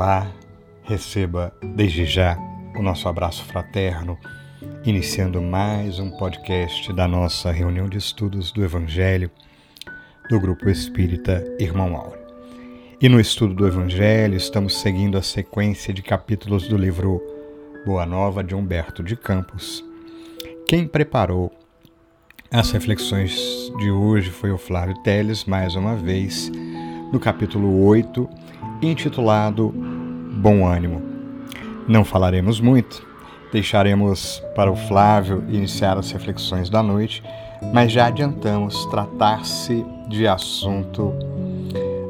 Olá, receba desde já o nosso abraço fraterno, iniciando mais um podcast da nossa reunião de estudos do Evangelho do Grupo Espírita Irmão Áureo. E no estudo do Evangelho estamos seguindo a sequência de capítulos do livro Boa Nova de Humberto de Campos. Quem preparou as reflexões de hoje foi o Flávio Teles, mais uma vez, no capítulo 8 intitulado Bom Ânimo. Não falaremos muito, deixaremos para o Flávio iniciar as reflexões da noite, mas já adiantamos tratar-se de assunto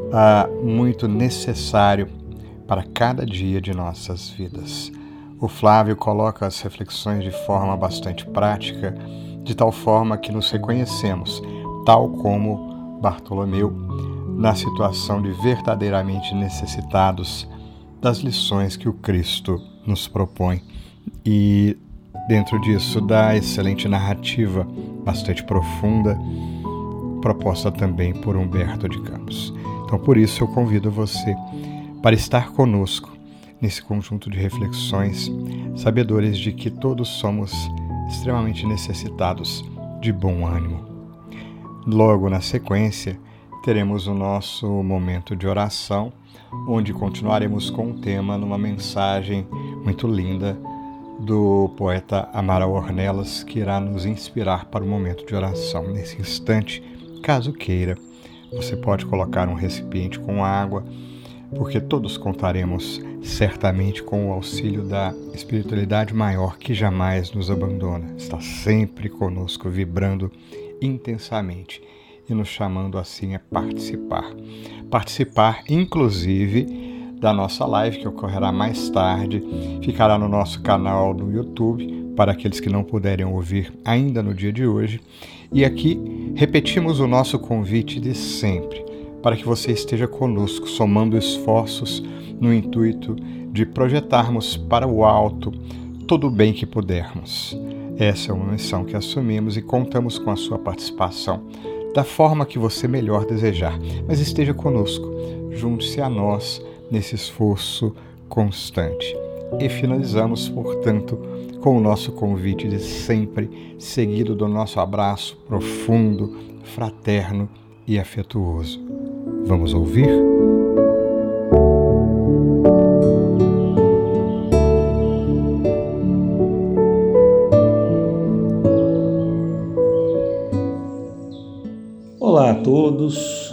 uh, muito necessário para cada dia de nossas vidas. O Flávio coloca as reflexões de forma bastante prática, de tal forma que nos reconhecemos, tal como Bartolomeu na situação de verdadeiramente necessitados das lições que o Cristo nos propõe. E dentro disso, da excelente narrativa, bastante profunda, proposta também por Humberto de Campos. Então, por isso, eu convido você para estar conosco nesse conjunto de reflexões, sabedores de que todos somos extremamente necessitados de bom ânimo. Logo na sequência, teremos o nosso momento de oração, onde continuaremos com o tema numa mensagem muito linda do poeta Amaral Ornelas, que irá nos inspirar para o momento de oração. Nesse instante, caso queira, você pode colocar um recipiente com água, porque todos contaremos certamente com o auxílio da espiritualidade maior que jamais nos abandona, está sempre conosco, vibrando intensamente e nos chamando assim a participar. Participar, inclusive, da nossa live que ocorrerá mais tarde, ficará no nosso canal no YouTube para aqueles que não puderem ouvir ainda no dia de hoje. E aqui repetimos o nosso convite de sempre, para que você esteja conosco, somando esforços no intuito de projetarmos para o alto todo o bem que pudermos. Essa é uma missão que assumimos e contamos com a sua participação da forma que você melhor desejar, mas esteja conosco, junte-se a nós nesse esforço constante. E finalizamos, portanto, com o nosso convite de sempre, seguido do nosso abraço profundo, fraterno e afetuoso. Vamos ouvir? Todos.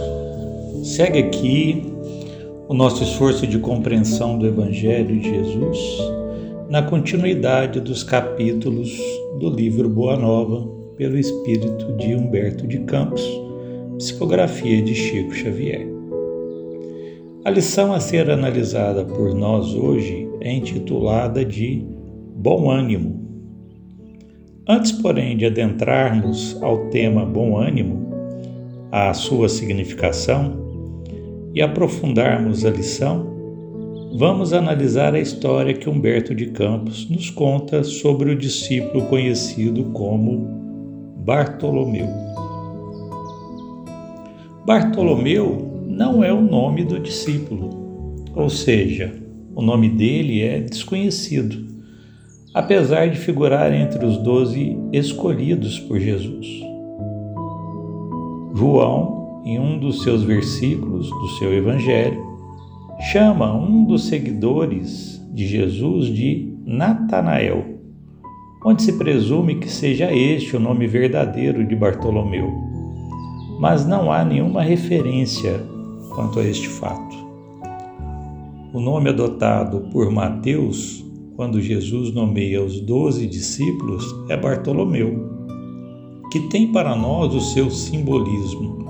Segue aqui o nosso esforço de compreensão do Evangelho de Jesus na continuidade dos capítulos do livro Boa Nova, pelo espírito de Humberto de Campos, psicografia de Chico Xavier. A lição a ser analisada por nós hoje é intitulada de Bom Ânimo. Antes, porém, de adentrarmos ao tema Bom Ânimo, a sua significação e aprofundarmos a lição, vamos analisar a história que Humberto de Campos nos conta sobre o discípulo conhecido como Bartolomeu. Bartolomeu não é o nome do discípulo, ou seja, o nome dele é desconhecido, apesar de figurar entre os doze escolhidos por Jesus. João, em um dos seus versículos do seu Evangelho, chama um dos seguidores de Jesus de Natanael, onde se presume que seja este o nome verdadeiro de Bartolomeu. Mas não há nenhuma referência quanto a este fato. O nome adotado por Mateus quando Jesus nomeia os doze discípulos é Bartolomeu que tem para nós o seu simbolismo,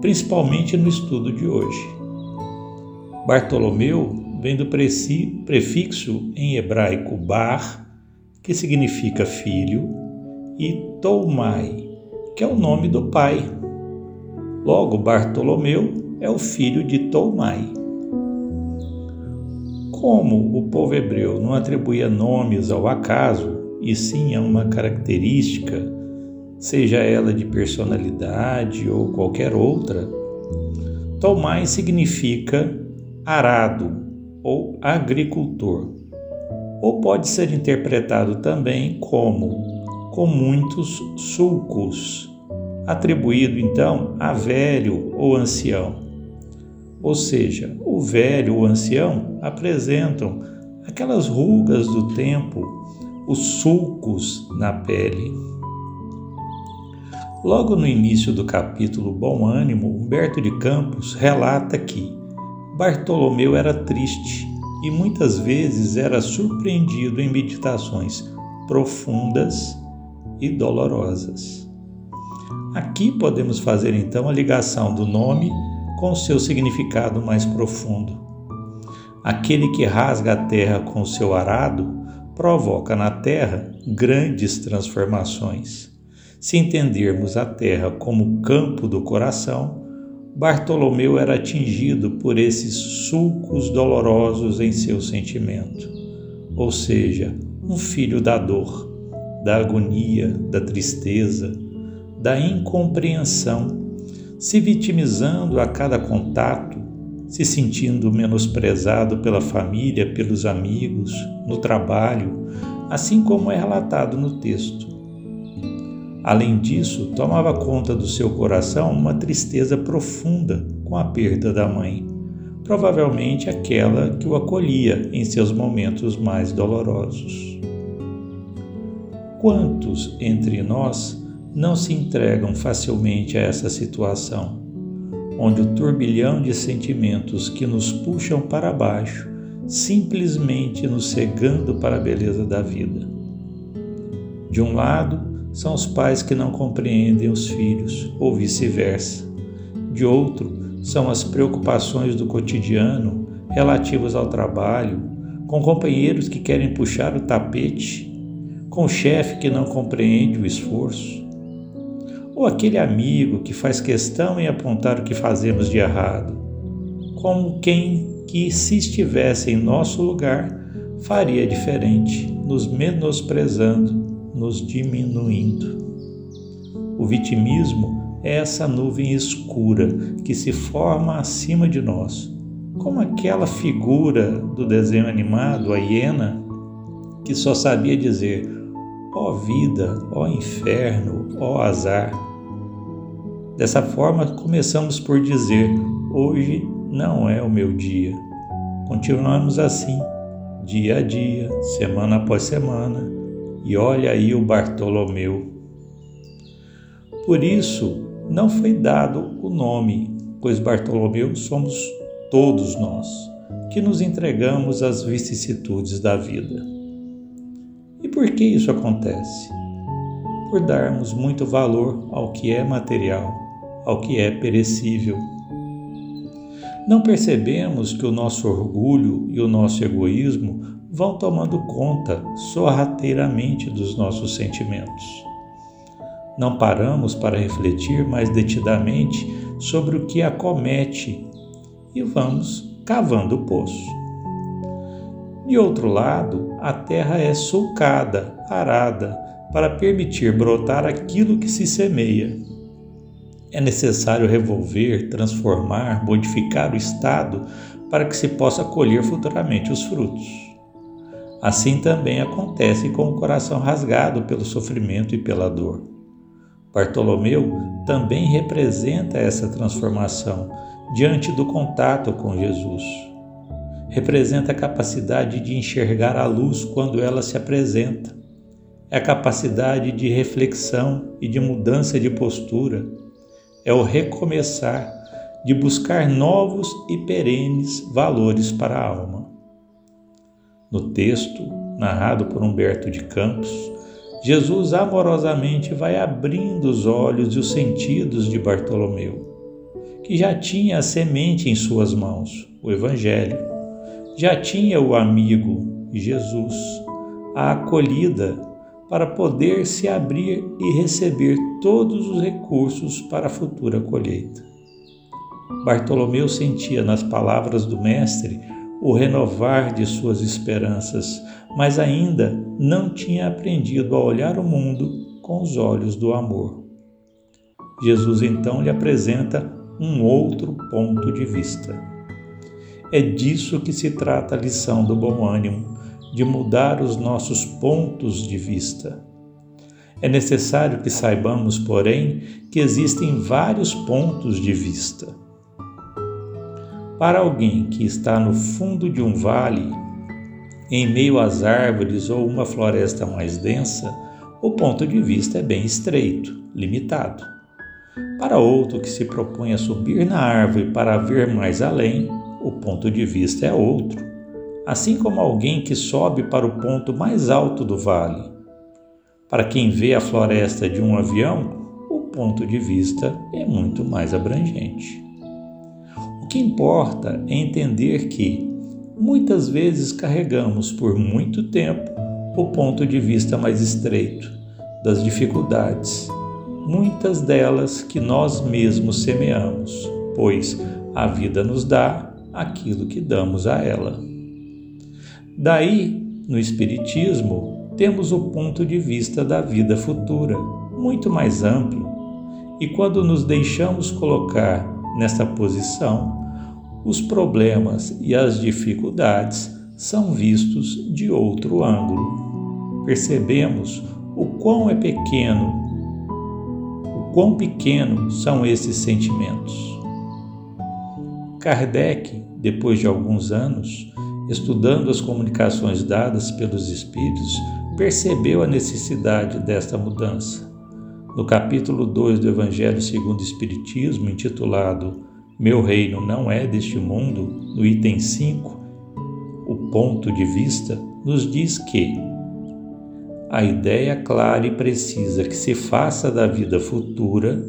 principalmente no estudo de hoje. Bartolomeu vem do prefixo em hebraico bar, que significa filho, e Toumai, que é o nome do pai. Logo, Bartolomeu é o filho de Toumai. Como o povo hebreu não atribuía nomes ao acaso, e sim a uma característica seja ela de personalidade ou qualquer outra, Tomai significa arado ou agricultor. Ou pode ser interpretado também como com muitos sulcos, atribuído então a velho ou ancião. Ou seja, o velho ou ancião apresentam aquelas rugas do tempo, os sulcos na pele. Logo no início do capítulo Bom Ânimo, Humberto de Campos relata que Bartolomeu era triste e muitas vezes era surpreendido em meditações profundas e dolorosas. Aqui podemos fazer então a ligação do nome com seu significado mais profundo. Aquele que rasga a terra com seu arado provoca na terra grandes transformações. Se entendermos a terra como campo do coração, Bartolomeu era atingido por esses sulcos dolorosos em seu sentimento, ou seja, um filho da dor, da agonia, da tristeza, da incompreensão, se vitimizando a cada contato, se sentindo menosprezado pela família, pelos amigos, no trabalho, assim como é relatado no texto. Além disso, tomava conta do seu coração uma tristeza profunda com a perda da mãe, provavelmente aquela que o acolhia em seus momentos mais dolorosos. Quantos entre nós não se entregam facilmente a essa situação, onde o turbilhão de sentimentos que nos puxam para baixo simplesmente nos cegando para a beleza da vida? De um lado, são os pais que não compreendem os filhos, ou vice-versa. De outro, são as preocupações do cotidiano relativas ao trabalho, com companheiros que querem puxar o tapete, com o chefe que não compreende o esforço, ou aquele amigo que faz questão em apontar o que fazemos de errado, como quem que, se estivesse em nosso lugar, faria diferente, nos menosprezando nos diminuindo. O vitimismo é essa nuvem escura que se forma acima de nós, como aquela figura do desenho animado, a hiena, que só sabia dizer: ó oh vida, ó oh inferno, ó oh azar. Dessa forma, começamos por dizer: hoje não é o meu dia. Continuamos assim, dia a dia, semana após semana, e olha aí o Bartolomeu. Por isso, não foi dado o nome, pois Bartolomeu somos todos nós, que nos entregamos às vicissitudes da vida. E por que isso acontece? Por darmos muito valor ao que é material, ao que é perecível. Não percebemos que o nosso orgulho e o nosso egoísmo vão tomando conta sorrateiramente dos nossos sentimentos. Não paramos para refletir mais detidamente sobre o que acomete e vamos cavando o poço. De outro lado, a terra é sulcada, arada, para permitir brotar aquilo que se semeia. É necessário revolver, transformar, modificar o estado para que se possa colher futuramente os frutos. Assim também acontece com o coração rasgado pelo sofrimento e pela dor. Bartolomeu também representa essa transformação diante do contato com Jesus. Representa a capacidade de enxergar a luz quando ela se apresenta. É a capacidade de reflexão e de mudança de postura. É o recomeçar, de buscar novos e perenes valores para a alma. No texto, narrado por Humberto de Campos, Jesus amorosamente vai abrindo os olhos e os sentidos de Bartolomeu, que já tinha a semente em suas mãos, o Evangelho, já tinha o amigo, Jesus, a acolhida para poder se abrir e receber todos os recursos para a futura colheita. Bartolomeu sentia nas palavras do Mestre o renovar de suas esperanças, mas ainda não tinha aprendido a olhar o mundo com os olhos do amor. Jesus então lhe apresenta um outro ponto de vista. É disso que se trata a lição do bom ânimo, de mudar os nossos pontos de vista. É necessário que saibamos, porém, que existem vários pontos de vista. Para alguém que está no fundo de um vale, em meio às árvores ou uma floresta mais densa, o ponto de vista é bem estreito, limitado. Para outro que se propõe a subir na árvore para ver mais além, o ponto de vista é outro, assim como alguém que sobe para o ponto mais alto do vale. Para quem vê a floresta de um avião, o ponto de vista é muito mais abrangente. O que importa é entender que, muitas vezes, carregamos por muito tempo o ponto de vista mais estreito das dificuldades, muitas delas que nós mesmos semeamos, pois a vida nos dá aquilo que damos a ela. Daí, no Espiritismo, temos o ponto de vista da vida futura, muito mais amplo, e quando nos deixamos colocar Nesta posição, os problemas e as dificuldades são vistos de outro ângulo. Percebemos o quão é pequeno, o quão pequeno são esses sentimentos. Kardec, depois de alguns anos, estudando as comunicações dadas pelos espíritos, percebeu a necessidade desta mudança no capítulo 2 do Evangelho segundo o Espiritismo, intitulado Meu Reino Não É Deste Mundo, no item 5, o ponto de vista, nos diz que a ideia clara e precisa que se faça da vida futura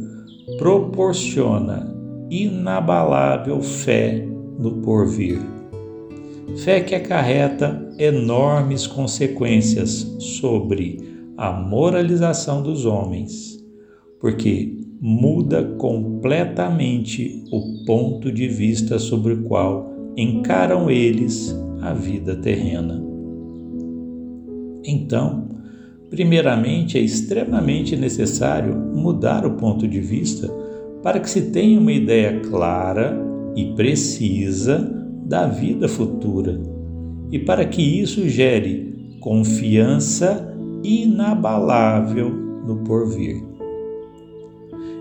proporciona inabalável fé no porvir. Fé que acarreta enormes consequências sobre a moralização dos homens porque muda completamente o ponto de vista sobre o qual encaram eles a vida terrena. Então, primeiramente é extremamente necessário mudar o ponto de vista para que se tenha uma ideia clara e precisa da vida futura e para que isso gere confiança inabalável no porvir.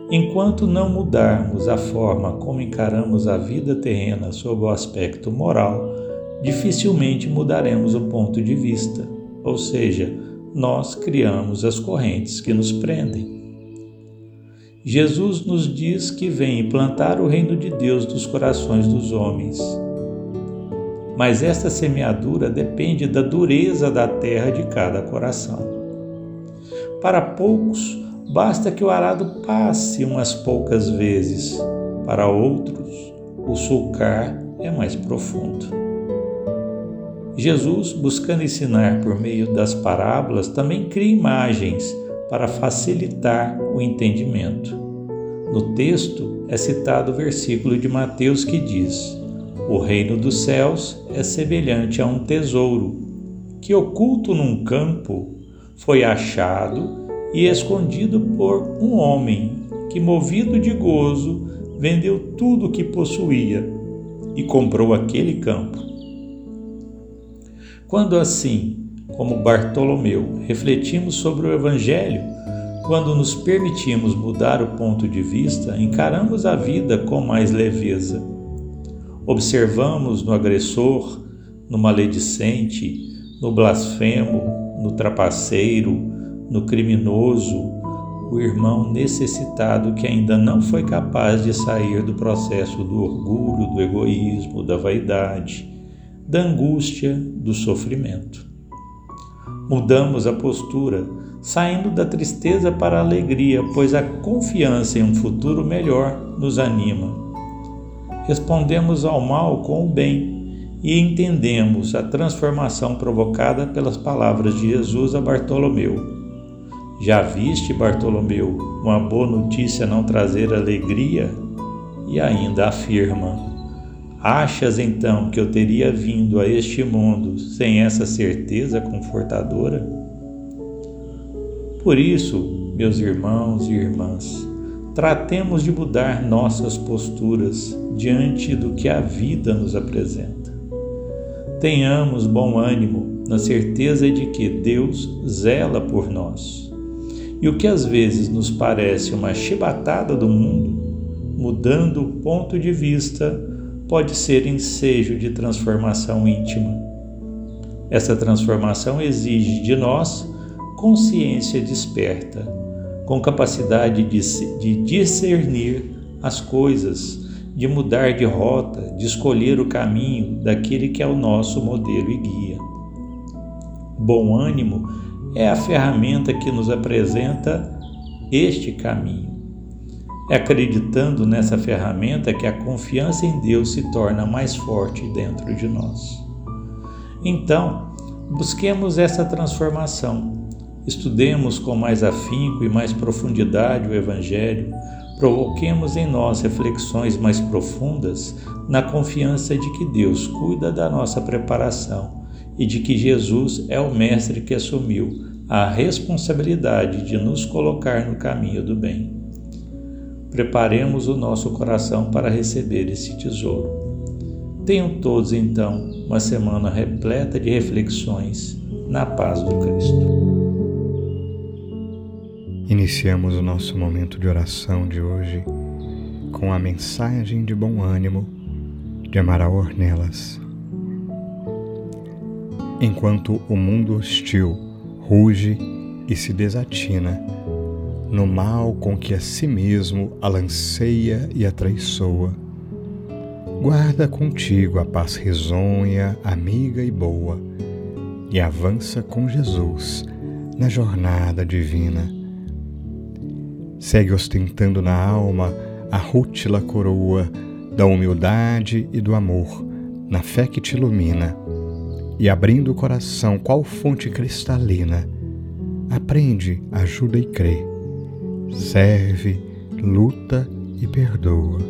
Enquanto não mudarmos a forma como encaramos a vida terrena sob o aspecto moral, dificilmente mudaremos o ponto de vista, ou seja, nós criamos as correntes que nos prendem. Jesus nos diz que vem implantar o reino de Deus nos corações dos homens. Mas esta semeadura depende da dureza da terra de cada coração. Para poucos, Basta que o arado passe umas poucas vezes, para outros, o sulcar é mais profundo. Jesus, buscando ensinar por meio das parábolas, também cria imagens para facilitar o entendimento. No texto é citado o versículo de Mateus que diz: O reino dos céus é semelhante a um tesouro que, oculto num campo, foi achado e escondido por um homem que, movido de gozo, vendeu tudo o que possuía e comprou aquele campo. Quando assim, como Bartolomeu, refletimos sobre o Evangelho, quando nos permitimos mudar o ponto de vista, encaramos a vida com mais leveza. Observamos no agressor, no maledicente, no blasfemo, no trapaceiro, no criminoso, o irmão necessitado que ainda não foi capaz de sair do processo do orgulho, do egoísmo, da vaidade, da angústia, do sofrimento. Mudamos a postura, saindo da tristeza para a alegria, pois a confiança em um futuro melhor nos anima. Respondemos ao mal com o bem e entendemos a transformação provocada pelas palavras de Jesus a Bartolomeu já viste, Bartolomeu, uma boa notícia não trazer alegria? E ainda afirma: Achas então que eu teria vindo a este mundo sem essa certeza confortadora? Por isso, meus irmãos e irmãs, tratemos de mudar nossas posturas diante do que a vida nos apresenta. Tenhamos bom ânimo na certeza de que Deus zela por nós. E o que às vezes nos parece uma chibatada do mundo, mudando o ponto de vista, pode ser ensejo de transformação íntima. Essa transformação exige de nós consciência desperta, com capacidade de, de discernir as coisas, de mudar de rota, de escolher o caminho daquele que é o nosso modelo e guia. Bom ânimo é a ferramenta que nos apresenta este caminho. É acreditando nessa ferramenta que a confiança em Deus se torna mais forte dentro de nós. Então, busquemos essa transformação Estudemos com mais afinco e mais profundidade o Evangelho, provoquemos em nós reflexões mais profundas na confiança de que Deus cuida da nossa preparação e de que Jesus é o Mestre que assumiu a responsabilidade de nos colocar no caminho do bem. Preparemos o nosso coração para receber esse tesouro. Tenham todos, então, uma semana repleta de reflexões na paz do Cristo. Iniciamos o nosso momento de oração de hoje com a mensagem de bom ânimo de Amaral Ornelas. Enquanto o mundo hostil ruge e se desatina no mal com que a si mesmo alanceia e atraiçoa, guarda contigo a paz risonha, amiga e boa, e avança com Jesus na jornada divina. Segue ostentando na alma a rútila coroa da humildade e do amor, na fé que te ilumina, e abrindo o coração qual fonte cristalina, aprende, ajuda e crê, serve, luta e perdoa.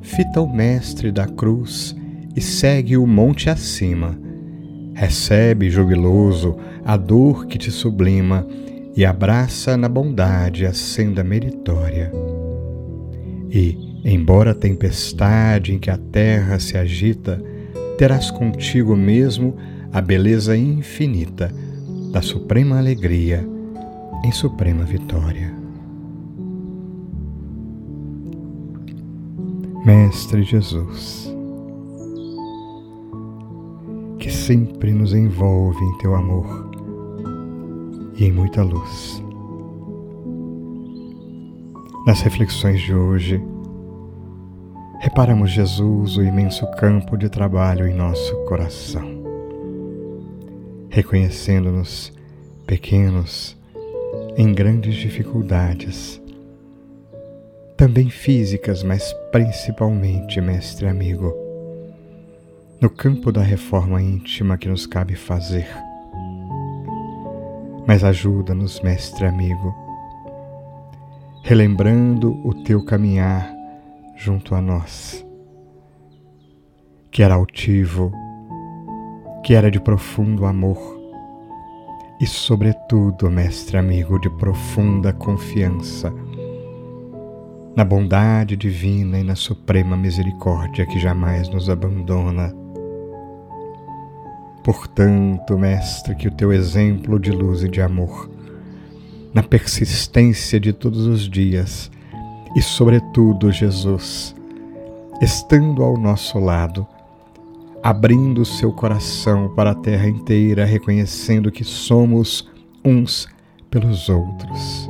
Fita o Mestre da cruz e segue o monte acima, recebe jubiloso a dor que te sublima e abraça na bondade a senda meritória. E, embora a tempestade em que a terra se agita, terás contigo mesmo a beleza infinita da suprema alegria em suprema vitória. Mestre Jesus, que sempre nos envolve em teu amor e em muita luz. Nas reflexões de hoje, reparamos Jesus o imenso campo de trabalho em nosso coração, reconhecendo-nos pequenos em grandes dificuldades, também físicas, mas principalmente, mestre amigo, no campo da reforma íntima que nos cabe fazer. Mas ajuda-nos, Mestre amigo, relembrando o teu caminhar junto a nós, que era altivo, que era de profundo amor e, sobretudo, Mestre amigo, de profunda confiança na bondade divina e na suprema misericórdia que jamais nos abandona. Portanto, Mestre, que o teu exemplo de luz e de amor, na persistência de todos os dias, e, sobretudo, Jesus, estando ao nosso lado, abrindo seu coração para a terra inteira, reconhecendo que somos uns pelos outros.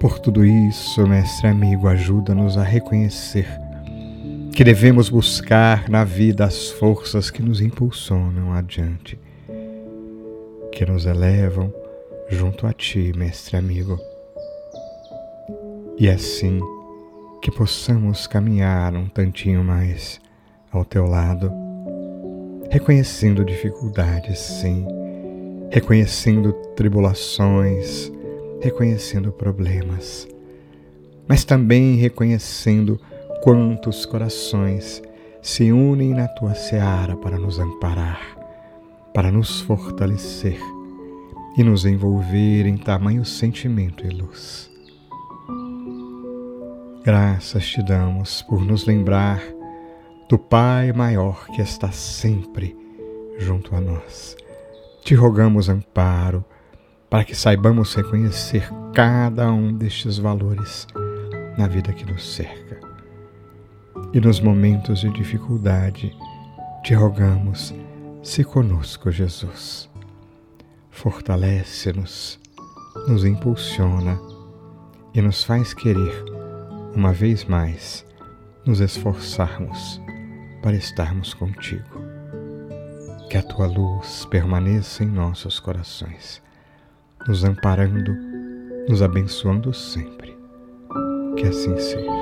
Por tudo isso, mestre amigo, ajuda-nos a reconhecer que devemos buscar na vida as forças que nos impulsionam adiante, que nos elevam junto a Ti, Mestre amigo. E assim que possamos caminhar um tantinho mais ao Teu lado, reconhecendo dificuldades, sim, reconhecendo tribulações, reconhecendo problemas, mas também reconhecendo quantos corações se unem na tua seara para nos amparar, para nos fortalecer e nos envolver em tamanho sentimento e luz. Graças te damos por nos lembrar do Pai maior que está sempre junto a nós. Te rogamos amparo para que saibamos reconhecer cada um destes valores na vida que nos cerca. E nos momentos de dificuldade, te rogamos, se conosco, Jesus. Fortalece-nos, nos impulsiona e nos faz querer, uma vez mais, nos esforçarmos para estarmos contigo. Que a tua luz permaneça em nossos corações, nos amparando, nos abençoando sempre. Que assim seja.